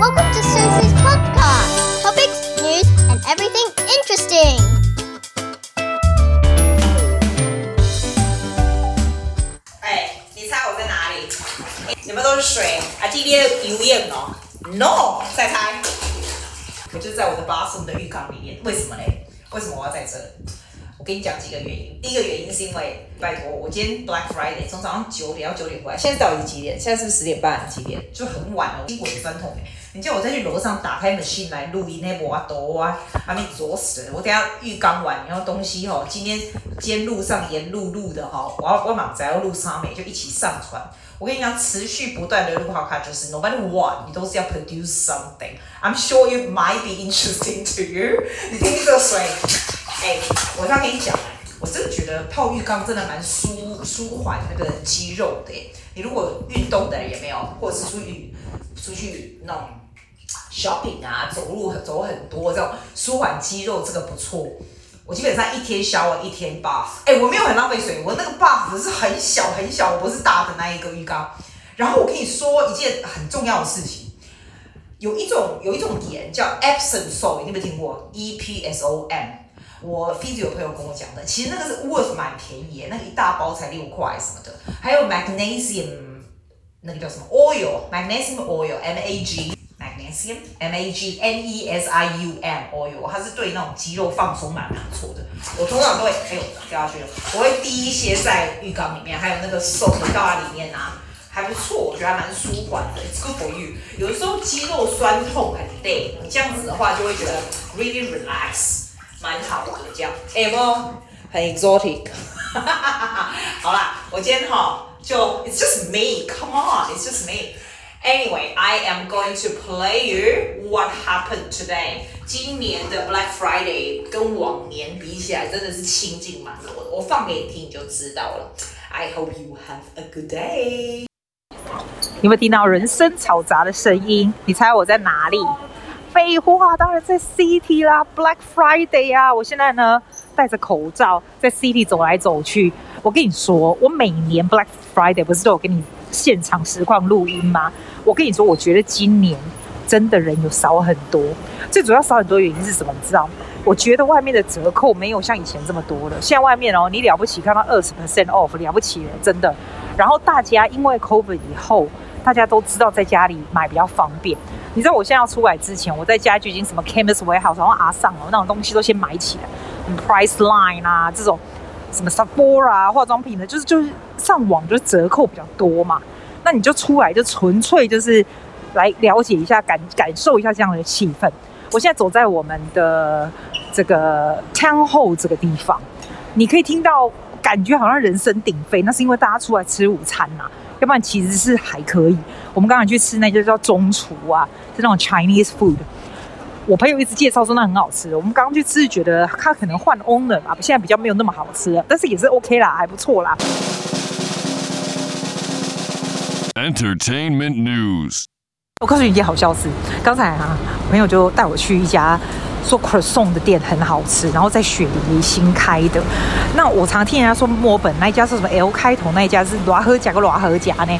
Welcome to Susie's podcast. Topics, news, and everything interesting. 哎，你猜我在哪里？你们都是水啊？今天游泳哦？No，再猜。我就在我的 bathroom 的浴缸里面。为什么嘞？为什么我要在这？我跟你讲几个原因。第一个原因是因为，拜托，我今天 Black Friday 从早上九点到九点回来，现在到底几点？现在是不是十点半？几点？就很晚了，我筋骨很酸痛哎。你叫我再去楼上打开 machine 来录音，那我多啊，把你作死。我等下浴缸完，然后东西哈，今天今天路上沿路录的哈，我要我马上要录上面就一起上传。我跟你讲，持续不断的录好卡，就是 no matter what，你都是要 produce something。I'm sure you might be interesting to you。你听听这个水，哎、欸，我要跟你讲，我真的觉得泡浴缸真的蛮舒舒缓那个肌肉的。你如果运动的人也没有，或者是出去出去弄。Shopping 啊，走路走很多，这种舒缓肌肉，这个不错。我基本上一天 shower 一天 bath，哎，我没有很浪费水，我那个 bath 是很小很小，我不是大的那一个浴缸。然后我跟你说一件很重要的事情，有一种有一种盐叫 Epsom salt，你有没有听过？E P S O M，我 physio 有朋友跟我讲的，其实那个是 worth 蛮便宜，那个一大包才六块什么的。还有 magnesium，那个叫什么 oil，magnesium oil，M A G。M A G N E S I U M oil，它是对那种肌肉放松蛮不错的。我通常都会，哎呦掉下去了，我会滴一些在浴缸里面，还有那个 soap 倒在里面啊，还不错，我觉得还蛮舒缓的。It's good for you。有的时候肌肉酸痛很累，你这样子的话就会觉得 really relax，蛮好的这样。哎不，很 exotic。好啦，我今天哈就 It's just me，come on，It's just me。Anyway, I am going to play you what happened today. 今年的 Black Friday 跟往年比起来，真的是清静蛮多的。我放给你听，你就知道了。I hope you have a good day. 有没有听到人声嘈杂的声音？你猜我在哪里？废话，当然在 City 啦！Black Friday 啊！我现在呢戴着口罩在 City 走来走去。我跟你说，我每年 Black Friday 不是都有跟你现场实况录音吗？我跟你说，我觉得今年真的人有少很多。最主要少很多原因是什么？你知道？我觉得外面的折扣没有像以前这么多了。现在外面哦，你了不起看到二十 percent off，了不起了，真的。然后大家因为 COVID 以后，大家都知道在家里买比较方便。你知道我现在要出来之前，我在家就已经什么 Chemist Warehouse，然后阿桑哦那种东西都先买起来。Priceline 啊，这种什么 Sephora 啊，化妆品的，就是就是上网就是折扣比较多嘛。那你就出来，就纯粹就是来了解一下，感感受一下这样的气氛。我现在走在我们的这个 Town Hall 这个地方，你可以听到，感觉好像人声鼎沸。那是因为大家出来吃午餐呐、要不然其实是还可以。我们刚才去吃那家叫中厨啊，是那种 Chinese food。我朋友一直介绍说那很好吃。我们刚刚去吃，觉得他可能换 owner 吧，现在比较没有那么好吃，但是也是 OK 啦，还不错啦。Entertainment news。我告诉你一件好消息，刚才啊，朋友就带我去一家做 croissant 的店，很好吃，然后在雪梨新开的。那我常听人家说墨本那一家是什么 L 开头那一家是罗河甲个罗河甲呢？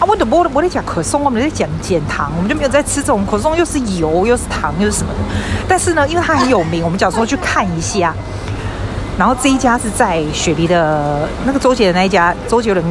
啊，我的我我在讲 croissant，我们在讲减糖，我们就没有在吃这种可颂又是油又是糖又是什么的。但是呢，因为它很有名，我们讲说去看一下。然后这一家是在雪梨的那个周杰的那一家，周杰伦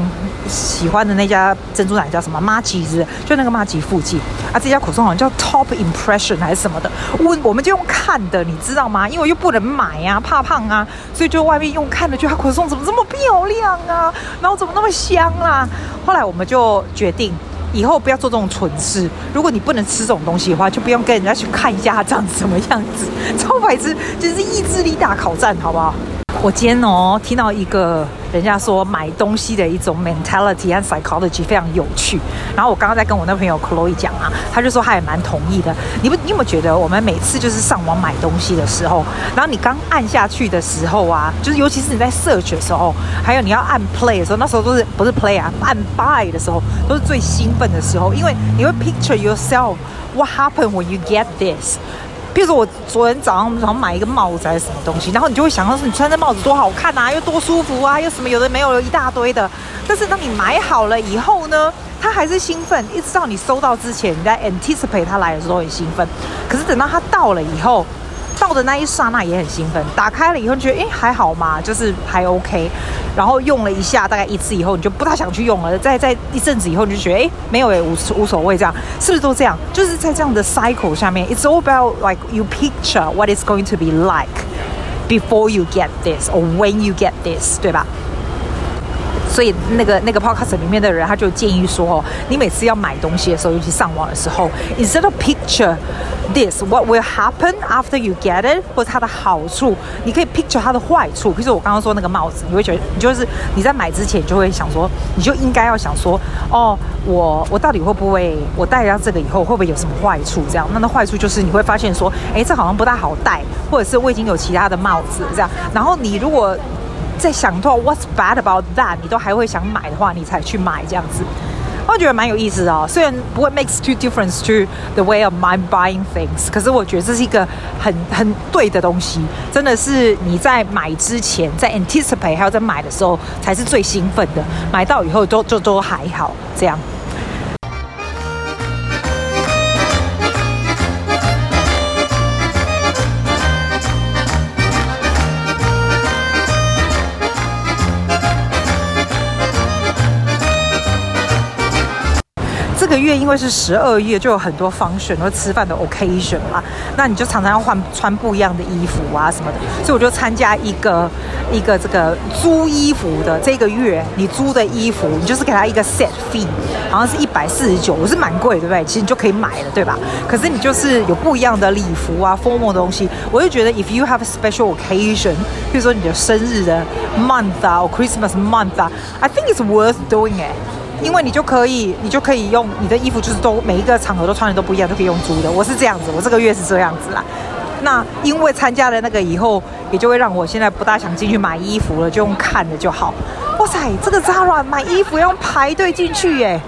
喜欢的那家珍珠奶叫什么？麻吉是，就那个麻吉附近啊。这家苦松好像叫 Top Impression 还是什么的。我我们就用看的，你知道吗？因为又不能买呀、啊，怕胖啊，所以就外面用看的，觉得苦松怎么这么漂亮啊？然后怎么那么香啊？后来我们就决定。以后不要做这种蠢事。如果你不能吃这种东西的话，就不用跟人家去看一下它长什么样子。超白痴，就是意志力大考战，好不好？我今天哦听到一个人家说买东西的一种 mentality 和 psychology 非常有趣。然后我刚刚在跟我那朋友 Chloe 讲啊，他就说他也蛮同意的。你不，你有没有觉得我们每次就是上网买东西的时候，然后你刚按下去的时候啊，就是尤其是你在 search 的时候，还有你要按 play 的时候，那时候都是不是 play 啊，按 buy 的时候都是最兴奋的时候，因为你会 picture yourself what happened when you get this。比如说我昨天早上想买一个帽子还是什么东西，然后你就会想到说你穿这帽子多好看啊，又多舒服啊，又什么有的没，有一大堆的。但是当你买好了以后呢，他还是兴奋，一直到你收到之前，你在 anticipate 他来的时候很兴奋，可是等到他到了以后。到的那一刹那也很兴奋，打开了以后觉得哎还好嘛，就是还 OK，然后用了一下大概一次以后你就不太想去用了，再再一阵子以后你就觉得哎没有哎无无所谓这样，是不是都这样？就是在这样的 cycle 下面，It's all about like you picture what it's going to be like before you get this or when you get this，对吧？所以那个那个 podcast 里面的人，他就建议说，哦，你每次要买东西的时候，尤其上网的时候，instead of picture this what will happen after you get it，或者它的好处，你可以 picture 它的坏处。比如说我刚刚说那个帽子，你会觉得你就是你在买之前就会想说，你就应该要想说，哦，我我到底会不会我戴上这个以后会不会有什么坏处？这样，那那坏处就是你会发现说，哎，这好像不太好戴，或者是我已经有其他的帽子这样。然后你如果在想到 What's bad about that？你都还会想买的话，你才去买这样子，我觉得蛮有意思的哦。虽然不会 makes too difference to the way of my buying things，可是我觉得这是一个很很对的东西。真的是你在买之前，在 anticipate 还有在买的时候，才是最兴奋的。买到以后都就都还好这样。个月因为是十二月，就有很多 function 或吃饭的 occasion 嘛，那你就常常要换穿不一样的衣服啊什么的，所以我就参加一个一个这个租衣服的这个月，你租的衣服，你就是给他一个 set fee，好像是一百四十九，我是蛮贵，对不对？其实你就可以买了，对吧？可是你就是有不一样的礼服啊，formal 的东西，我就觉得 if you have a special occasion，比如说你的生日的 month 啊，或 Christmas month 啊，I think it's worth doing it。因为你就可以，你就可以用你的衣服，就是都每一个场合都穿的都不一样，都可以用租的。我是这样子，我这个月是这样子啦。那因为参加了那个以后，也就会让我现在不大想进去买衣服了，就用看的就好。哇塞，这个 Zara 买衣服要用排队进去耶，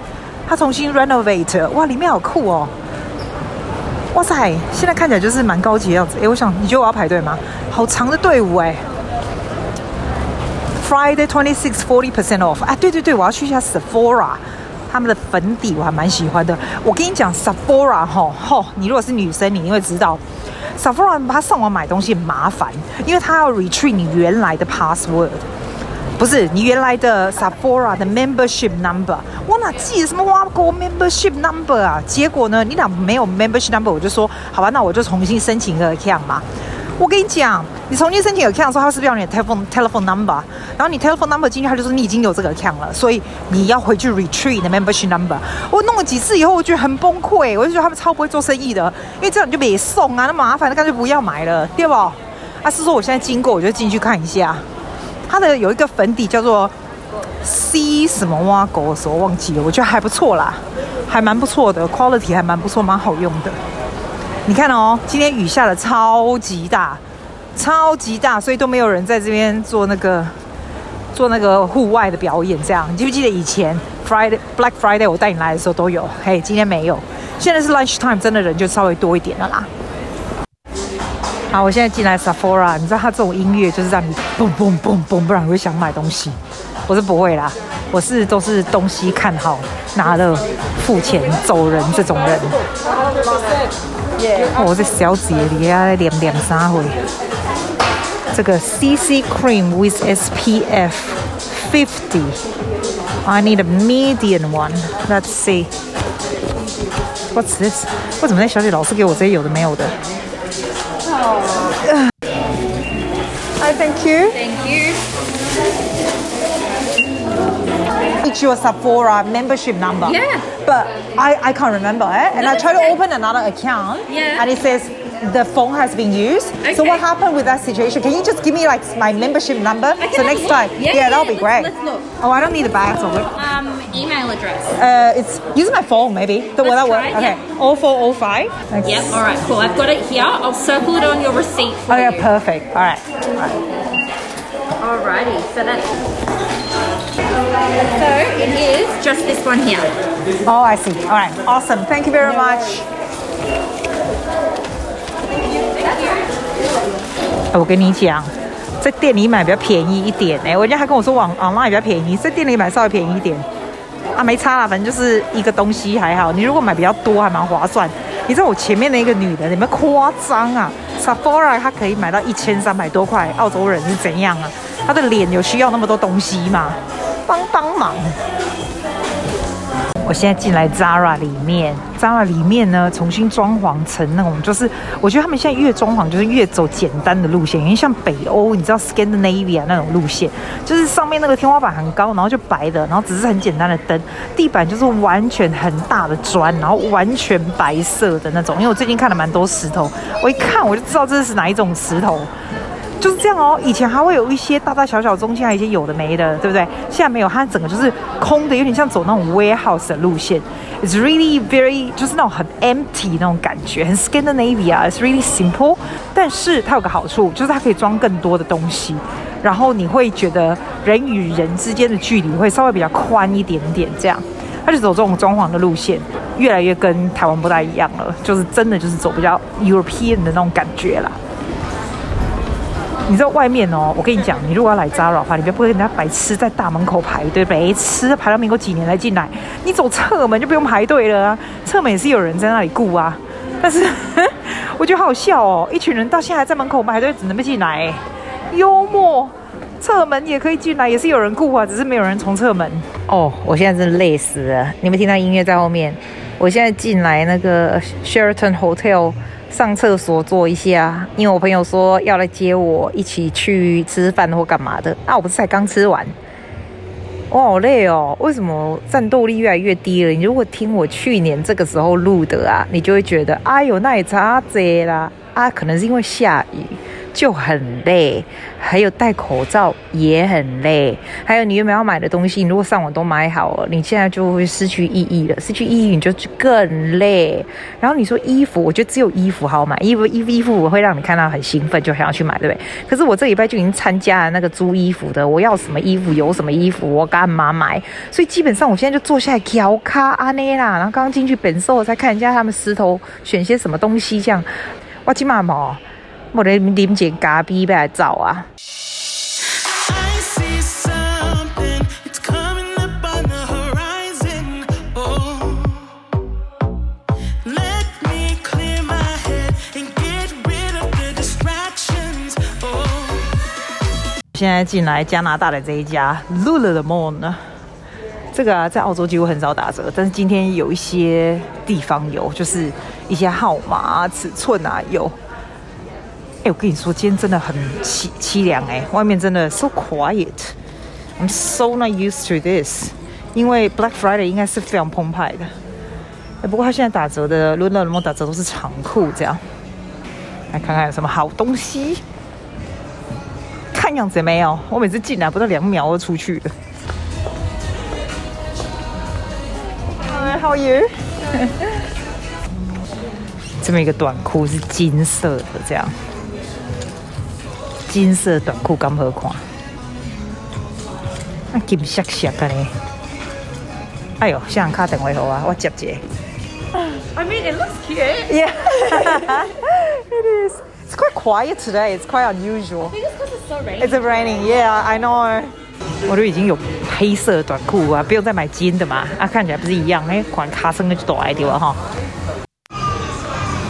它重新 renovate，哇，里面好酷哦。哇塞，现在看起来就是蛮高级的样子。哎，我想你觉得我要排队吗？好长的队伍哎。Friday twenty six forty percent off 啊！对对对，我要去一下 Sephora，他们的粉底我还蛮喜欢的。我跟你讲，Sephora 吼吼，你如果是女生，你一定会知道，Sephora 它上网买东西很麻烦，因为它要 retrieve 你原来的 password，不是你原来的 Sephora 的 membership number。我哪记得什么挖沟 membership number 啊？结果呢，你俩没有 membership number，我就说好吧，那我就重新申请一个 account 嘛。我跟你讲，你重新申请 account 的时候，他是不是要你的 telephone telephone number？然后你 telephone number 进去，他就说你已经有这个 account 了，所以你要回去 retrieve 你的 membership number。我弄了几次以后，我觉得很崩溃，我就觉得他们超不会做生意的，因为这样你就别送啊，那麻烦，那干脆不要买了，对不？啊，是说我现在经过，我就进去看一下，它的有一个粉底叫做 C 什么挖狗的时候忘记了，我觉得还不错啦，还蛮不错的，quality 还蛮不错，蛮好用的。你看哦，今天雨下的超级大，超级大，所以都没有人在这边做那个做那个户外的表演。这样，你记不记得以前 Friday Black Friday 我带你来的时候都有？嘿，今天没有。现在是 lunch time，真的人就稍微多一点了啦。好，我现在进来 Sephora，你知道它这种音乐就是让你嘣嘣嘣嘣，不然你会想买东西。我是不会啦，我是都是东西看好，拿了付钱走人这种人。我这小姐你啊，念念啥会？这个 CC cream with SPF 50。I need a medium one. Let's see. What's this? 为什么那小姐老是给我这些有的没有的？Hi, thank you. Thank you. It's your Sephora membership number. Yeah. But I, I can't remember it. And No, I tried okay. to open another account. Yeah. And it says the phone has been used. So what happened with that situation? Can you just give me like my membership number? So next look. time. Yeah, yeah, that'll be let's- great. let's look. Oh, I don't need the bag. Um, email address. Uh, it's using my phone maybe. The Let's that work? Okay, it, Okay. yeah. 0405. Thanks. Yep. All right. Cool. I've got it here. I'll circle it on your receipt for Oh yeah, you. perfect. All right. Alrighty. So that's. So it is just this one here. Oh, I see. All right. Awesome. Thank you very much. 我跟你讲，在店里买比较便宜一点哎，人家还跟我说网 online 比较便宜，在店里买稍微便宜一点。啊，没差啦，反正就是一个东西还好。你如果买比较多，还蛮划算。你知道我前面那个女的，有没有夸张啊？Sephora 她可以买到一千三百多块，澳洲人是怎样啊？她的脸有需要那么多东西吗？帮帮忙！我现在进来 Zara 里面，Zara 里面呢，重新装潢成那种，就是我觉得他们现在越装潢就是越走简单的路线，因为像北欧，你知道 Scandinavia 那种路线，就是上面那个天花板很高，然后就白的，然后只是很简单的灯，地板就是完全很大的砖，然后完全白色的那种。因为我最近看了蛮多石头，我一看我就知道这是哪一种石头。就是这样哦，以前还会有一些大大小小中间还有一些有的没的，对不对？现在没有，它整个就是空的，有点像走那种 warehouse 的路线。It's really very 就是那种很 empty 那种感觉，很 Scandinavia。It's really simple，但是它有个好处，就是它可以装更多的东西，然后你会觉得人与人之间的距离会稍微比较宽一点点。这样，它就走这种装潢的路线，越来越跟台湾不太一样了，就是真的就是走比较 European 的那种感觉啦。你知道外面哦，我跟你讲，你如果要来 Zara 的话，你不要不会跟人家白痴在大门口排队，白痴排到民国几年才进来，你走侧门就不用排队了啊，侧门也是有人在那里顾啊。但是我觉得好笑哦，一群人到现在还在门口排队，只能被进来，幽默，侧门也可以进来，也是有人顾啊，只是没有人从侧门。哦，我现在真的累死了，你没听到音乐在后面？我现在进来那个 Sheraton Hotel。上厕所坐一下，因为我朋友说要来接我，一起去吃饭或干嘛的。啊，我不是才刚吃完，我好累哦。为什么战斗力越来越低了？你如果听我去年这个时候录的啊，你就会觉得，哎呦，那也差这啦。啊，可能是因为下雨。就很累，还有戴口罩也很累，还有你原本要买的东西，你如果上网都买好了，你现在就会失去意义了。失去意义，你就更累。然后你说衣服，我觉得只有衣服好买，衣服衣服衣服我会让你看到很兴奋，就想要去买，对不对？可是我这礼拜就已经参加了那个租衣服的，我要什么衣服有什么衣服，我干嘛买？所以基本上我现在就坐下来挑卡阿内啦，然后刚刚进去本寿，我才看人家他们石头选些什么东西，这样哇，金马毛。我的零件咖啡要来找啊！现在进来加拿大的这一家 Lululemon 呢，这个啊在澳洲几乎很少打折，但是今天有一些地方有，就是一些号码啊、尺寸啊有。我跟你说，今天真的很凄凄凉哎，外面真的 so quiet。I'm so not used to this，因为 Black Friday 应该是非常澎湃的。哎，不过它现在打折的 LUNARMO 打折都是长裤这样。来看看有什么好东西。看样子也没有，我每次进来不到两秒就出去了。Hi，how are you？这么一个短裤是金色的，这样。金色短裤刚好看，啊金色色的呢！哎呦，想卡等会好啊，我接接。I mean, it looks cute. Yeah, it is. It's quite quiet today. It's quite unusual. Because it's so raining. It's raining. Yeah, I know. 我都已经有黑色短裤啊，不用再买金的嘛。啊，看起来不是一样？哎，款卡森的就大一点了哈。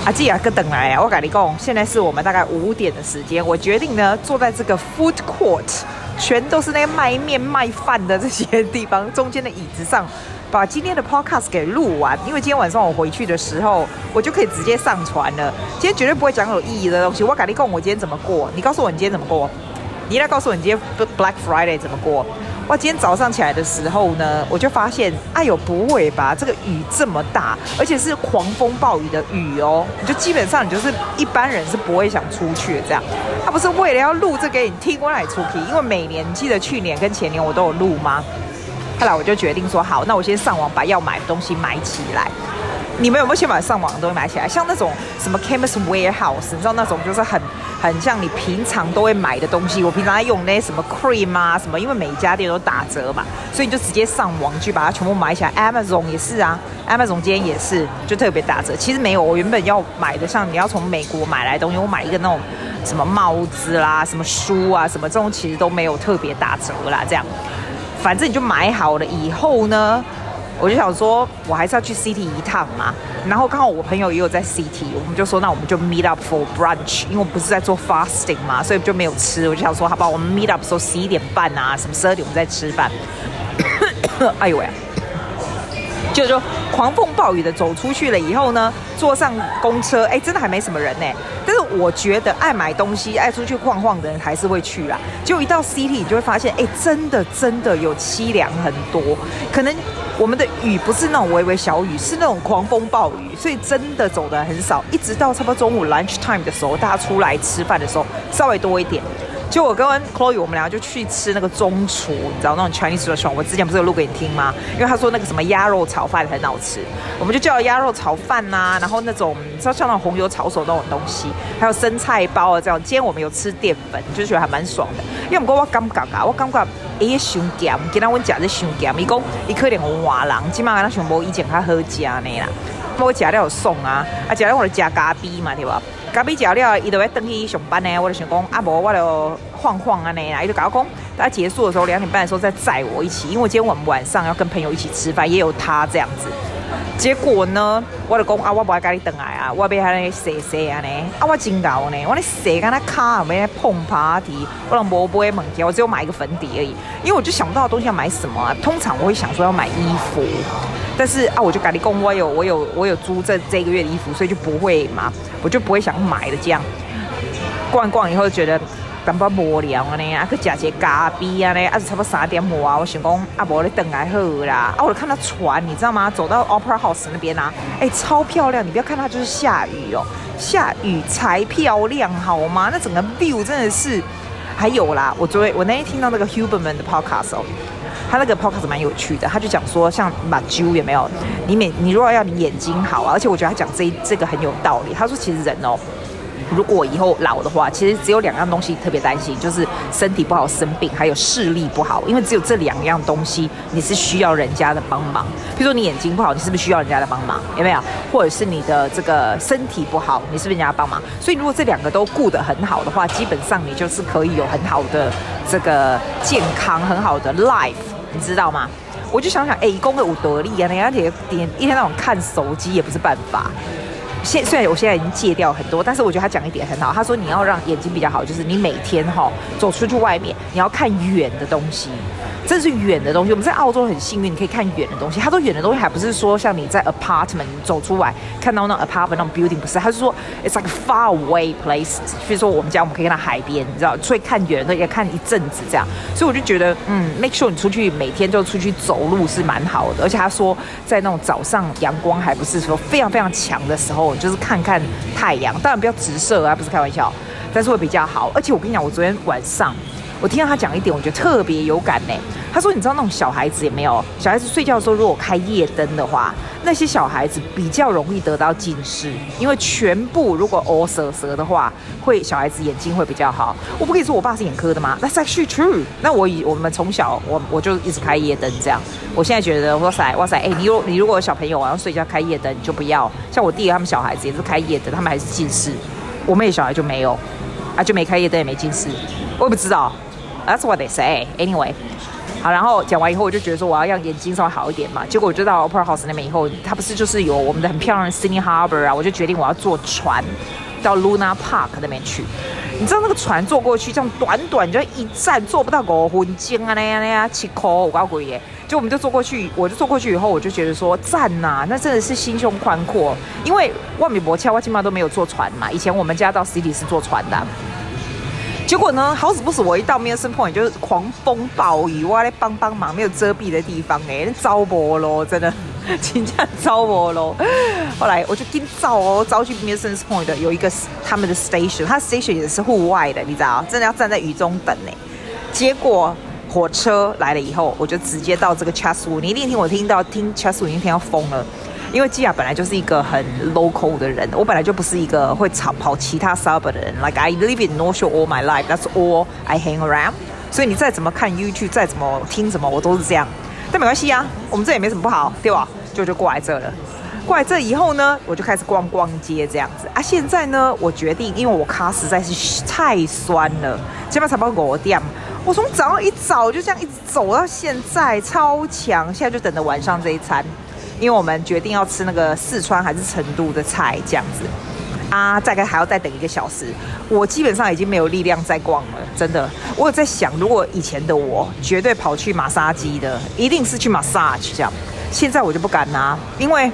阿姐啊，哥等来啊！我跟你讲，现在是我们大概五点的时间。我决定呢，坐在这个 food court，全都是那个卖面卖饭的这些地方中间的椅子上，把今天的 podcast 给录完。因为今天晚上我回去的时候，我就可以直接上传了。今天绝对不会讲有意义的东西。我跟你讲，我今天怎么过？你告诉我你今天怎么过？你来告诉我你今天 Black Friday 怎么过？哇，今天早上起来的时候呢，我就发现，哎呦，不会吧？这个雨这么大，而且是狂风暴雨的雨哦，你就基本上你就是一般人是不会想出去的这样。他不是为了要录这给你听，我来出去，因为每年记得去年跟前年我都有录吗？后来我就决定说，好，那我先上网把要买的东西买起来。你们有没有先把上网的东西买起来？像那种什么 Chemist Warehouse，你知道那种就是很很像你平常都会买的东西。我平常在用那些什么 cream 啊什么，因为每家店都打折嘛，所以你就直接上网去把它全部买起来。Amazon 也是啊，Amazon 今天也是就特别打折。其实没有，我原本要买的，像你要从美国买来的东西，我买一个那种什么帽子啦、什么书啊、什么这种，其实都没有特别打折啦。这样，反正你就买好了以后呢。我就想说，我还是要去 City 一趟嘛。然后刚好我朋友也有在 City，我们就说那我们就 meet up for brunch，因为我不是在做 fasting 嘛，所以就没有吃。我就想说，好吧，我们 meet up 说十一点半啊，什么十二点我们再吃饭。哎呦喂！就说狂风暴雨的走出去了以后呢，坐上公车，哎，真的还没什么人呢。但是我觉得爱买东西、爱出去晃晃的人还是会去啦。就一到 City，你就会发现，哎，真的真的有凄凉很多。可能我们的雨不是那种微微小雨，是那种狂风暴雨，所以真的走的很少。一直到差不多中午 lunch time 的时候，大家出来吃饭的时候，稍微多一点。就我跟 Chloe，我们俩就去吃那个中厨，你知道那种 Chinese restaurant。我之前不是有录给你听吗？因为他说那个什么鸭肉炒饭很好吃，我们就叫鸭肉炒饭呐、啊，然后那种像像那种红油炒手那种东西，还有生菜包啊这样。今天我们有吃淀粉，就觉得还蛮爽的。因为我们讲我感觉啊，我感觉哎伤咸，今天我讲的伤咸，伊讲伊可能我话人，起码跟他全部以前较好食呢啦。我食了有送啊，啊食了我就加咖啡嘛，对吧？咖啡食了，伊就要等去上班呢。我就想讲，啊无我就晃晃安尼啦。伊就搞讲，等结束的时候两点半的时候再载我一起，因为今天我们晚上要跟朋友一起吃饭，也有他这样子。结果呢，我就讲啊，我不爱跟你等来啊，我要喺那洗洗啊呢。啊，我真搞呢，我那洗跟他卡，没在碰 party，我让伯伯也猛叫，我只有买一个粉底而已。因为我就想不到东西要买什么啊。通常我会想说要买衣服，但是啊，我就跟你讲，我有我有我有租这这个月的衣服，所以就不会嘛，我就不会想买的这样。逛逛以后觉得。感觉无聊呢，啊去食一个咖啡啊呢，啊是差不多三点半啊，我想讲啊无咧等来好啦，啊我就看到船，你知道吗？走到 Opera House 那边啊，哎、超漂亮，你不要看它就是下雨哦，下雨才漂亮好吗？那整个 view 真的是，还有啦，我昨我那天听到那个 Huberman 的 podcast 哦，他那个 podcast 蛮有趣的，他就讲说像目睭有没有？你每你如果要你眼睛好啊，而且我觉得他讲这这个很有道理，他说其实人哦。如果以后老的话，其实只有两样东西特别担心，就是身体不好生病，还有视力不好。因为只有这两样东西，你是需要人家的帮忙。比如说你眼睛不好，你是不是需要人家的帮忙？有没有？或者是你的这个身体不好，你是不是人家帮忙？所以如果这两个都顾得很好的话，基本上你就是可以有很好的这个健康，很好的 life，你知道吗？我就想想，哎，公的五得力啊，人家点点一天到晚看手机也不是办法。现虽然我现在已经戒掉很多，但是我觉得他讲一点很好。他说你要让眼睛比较好，就是你每天哈走出去外面，你要看远的东西，这是远的东西。我们在澳洲很幸运，你可以看远的东西。他说远的东西还不是说像你在 apartment 走出来看到那 apartment 那种 building，不是，他是说 it's like a far away place。比如说我们家，我们可以看到海边，你知道，所以看远的也看一阵子这样。所以我就觉得，嗯，make sure 你出去每天就出去走路是蛮好的。而且他说在那种早上阳光还不是说非常非常强的时候。就是看看太阳，当然不要直射啊，不是开玩笑，但是会比较好。而且我跟你讲，我昨天晚上我听到他讲一点，我觉得特别有感呢。他说：“你知道那种小孩子有没有？小孩子睡觉的时候，如果开夜灯的话，那些小孩子比较容易得到近视，因为全部如果哦蛇蛇的话，会小孩子眼睛会比较好。我不可以说我爸是眼科的吗？That's actually true。那我以我们从小我我就一直开夜灯这样。我现在觉得哇塞哇塞，哎，你如你如果有小朋友晚上睡觉开夜灯，你就不要。像我弟他们小孩子也是开夜灯，他们还是近视。我妹小孩就没有，啊就没开夜灯也没近视。我也不知道，That's what they say. Anyway。”好，然后讲完以后，我就觉得说我要让眼睛稍微好一点嘛。结果我就到 Opera House 那边以后，它不是就是有我们的很漂亮的 Sydney Harbour 啊，我就决定我要坐船到 Luna Park 那边去。你知道那个船坐过去，这样短短就一站，坐不到五分钟啊那样那样，七块五块耶。就我们就坐过去，我就坐过去以后，我就觉得说赞呐、啊，那真的是心胸宽阔。因为万米博桥，我基本上都没有坐船嘛。以前我们家到 City 是坐船的。结果呢，好死不死，我一到 Milson Point 就是狂风暴雨，我来帮帮忙，没有遮蔽的地方哎，糟粕咯，真的，真的糟粕咯。后来我就跟照哦，照去 Milson Point 的有一个他们的 station，他 station 也是户外的，你知道，真的要站在雨中等呢。结果火车来了以后，我就直接到这个 Chasew，你一定听我听到听 Chatswood 已经听到疯了。因为基亚本来就是一个很 local 的人，我本来就不是一个会跑跑其他 suburb 的人。Like I live in North Shore all my life, that's all I hang around。所以你再怎么看 YouTube，再怎么听什么，我都是这样。但没关系啊，我们这也没什么不好，对吧？就就过来这了。过来这以后呢，我就开始逛逛街这样子啊。现在呢，我决定，因为我卡实在是太酸了，基本上差不多五点。我从早上一早就这样一直走到现在，超强。现在就等着晚上这一餐，因为我们决定要吃那个四川还是成都的菜这样子啊。大概还要再等一个小时，我基本上已经没有力量再逛了，真的。我有在想，如果以前的我绝对跑去马杀鸡的，一定是去 massage 这样。现在我就不敢拿，因为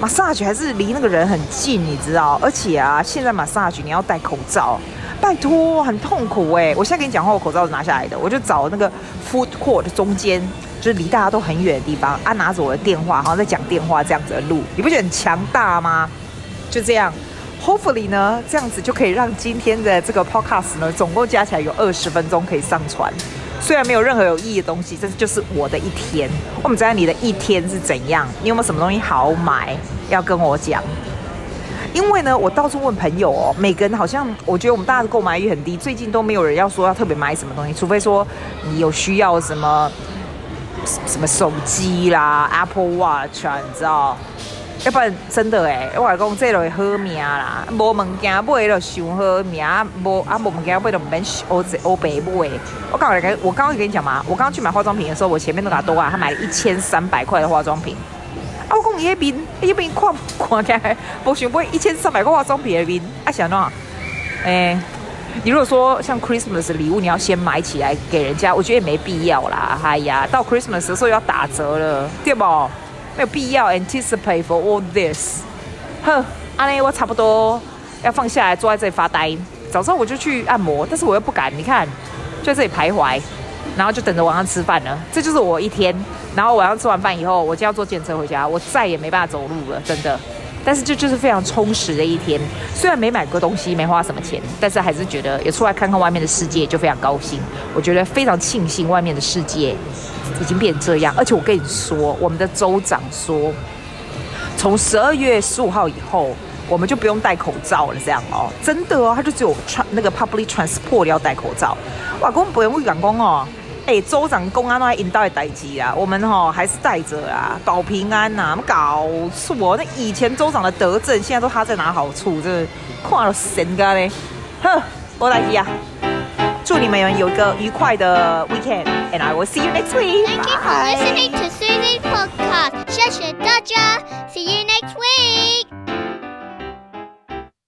massage 还是离那个人很近，你知道。而且啊，现在马杀鸡你要戴口罩。拜托，很痛苦哎！我现在跟你讲话，我口罩是拿下来的，我就找那个 food court 中间，就是离大家都很远的地方啊，拿着我的电话，好像在讲电话这样子的录，你不觉得很强大吗？就这样，hopefully 呢，这样子就可以让今天的这个 podcast 呢，总共加起来有二十分钟可以上传。虽然没有任何有意义的东西，这就是我的一天。我们知道你的一天是怎样？你有没有什么东西好买要跟我讲？因为呢，我到处问朋友哦，每个人好像我觉得我们大家的购买欲很低，最近都没有人要说要特别买什么东西，除非说你有需要什么什么手机啦，Apple Watch 啊，你知道？要不然真的哎，我讲这类好命啦，无物件买了想好命，无啊无物件买了免欧欧白买。我刚刚我刚刚跟你讲嘛，我刚刚去买化妆品的时候，我前面都给他多啊，他买了一千三百块的化妆品。啊，我讲伊迄边，伊迄边看看起来，无想买一千三百块化妆品的面，啊，想喏，诶，你如果说像 Christmas 礼物，你要先买起来给人家，我觉得也没必要啦。哎呀，到 Christmas 的时候要打折了，对不？没有必要 anticipate for all this。哼，安尼我差不多要放下来，坐在这里发呆。早上我就去按摩，但是我又不敢，你看，就在这里徘徊，然后就等着晚上吃饭了。这就是我一天。然后晚上吃完饭以后，我就要坐电车回家，我再也没办法走路了，真的。但是这就是非常充实的一天。虽然没买过东西，没花什么钱，但是还是觉得也出来看看外面的世界，就非常高兴。我觉得非常庆幸外面的世界已经变这样。而且我跟你说，我们的州长说，从十二月十五号以后，我们就不用戴口罩了，这样哦，真的哦，他就只有穿那个 public transport 要戴口罩。哇，公不用会讲哦。哎，州长公安都还引导的代志啊，我们哈、哦、还是带着啊，保平安呐、啊，搞错。那以前州长的德政，现在都他在拿好处，这看了神噶嘞。哼，我来提啊，祝你们有一个愉快的 weekend，and I will see you next week. Thank you for listening to Susie's podcast. 谢谢大家，see you.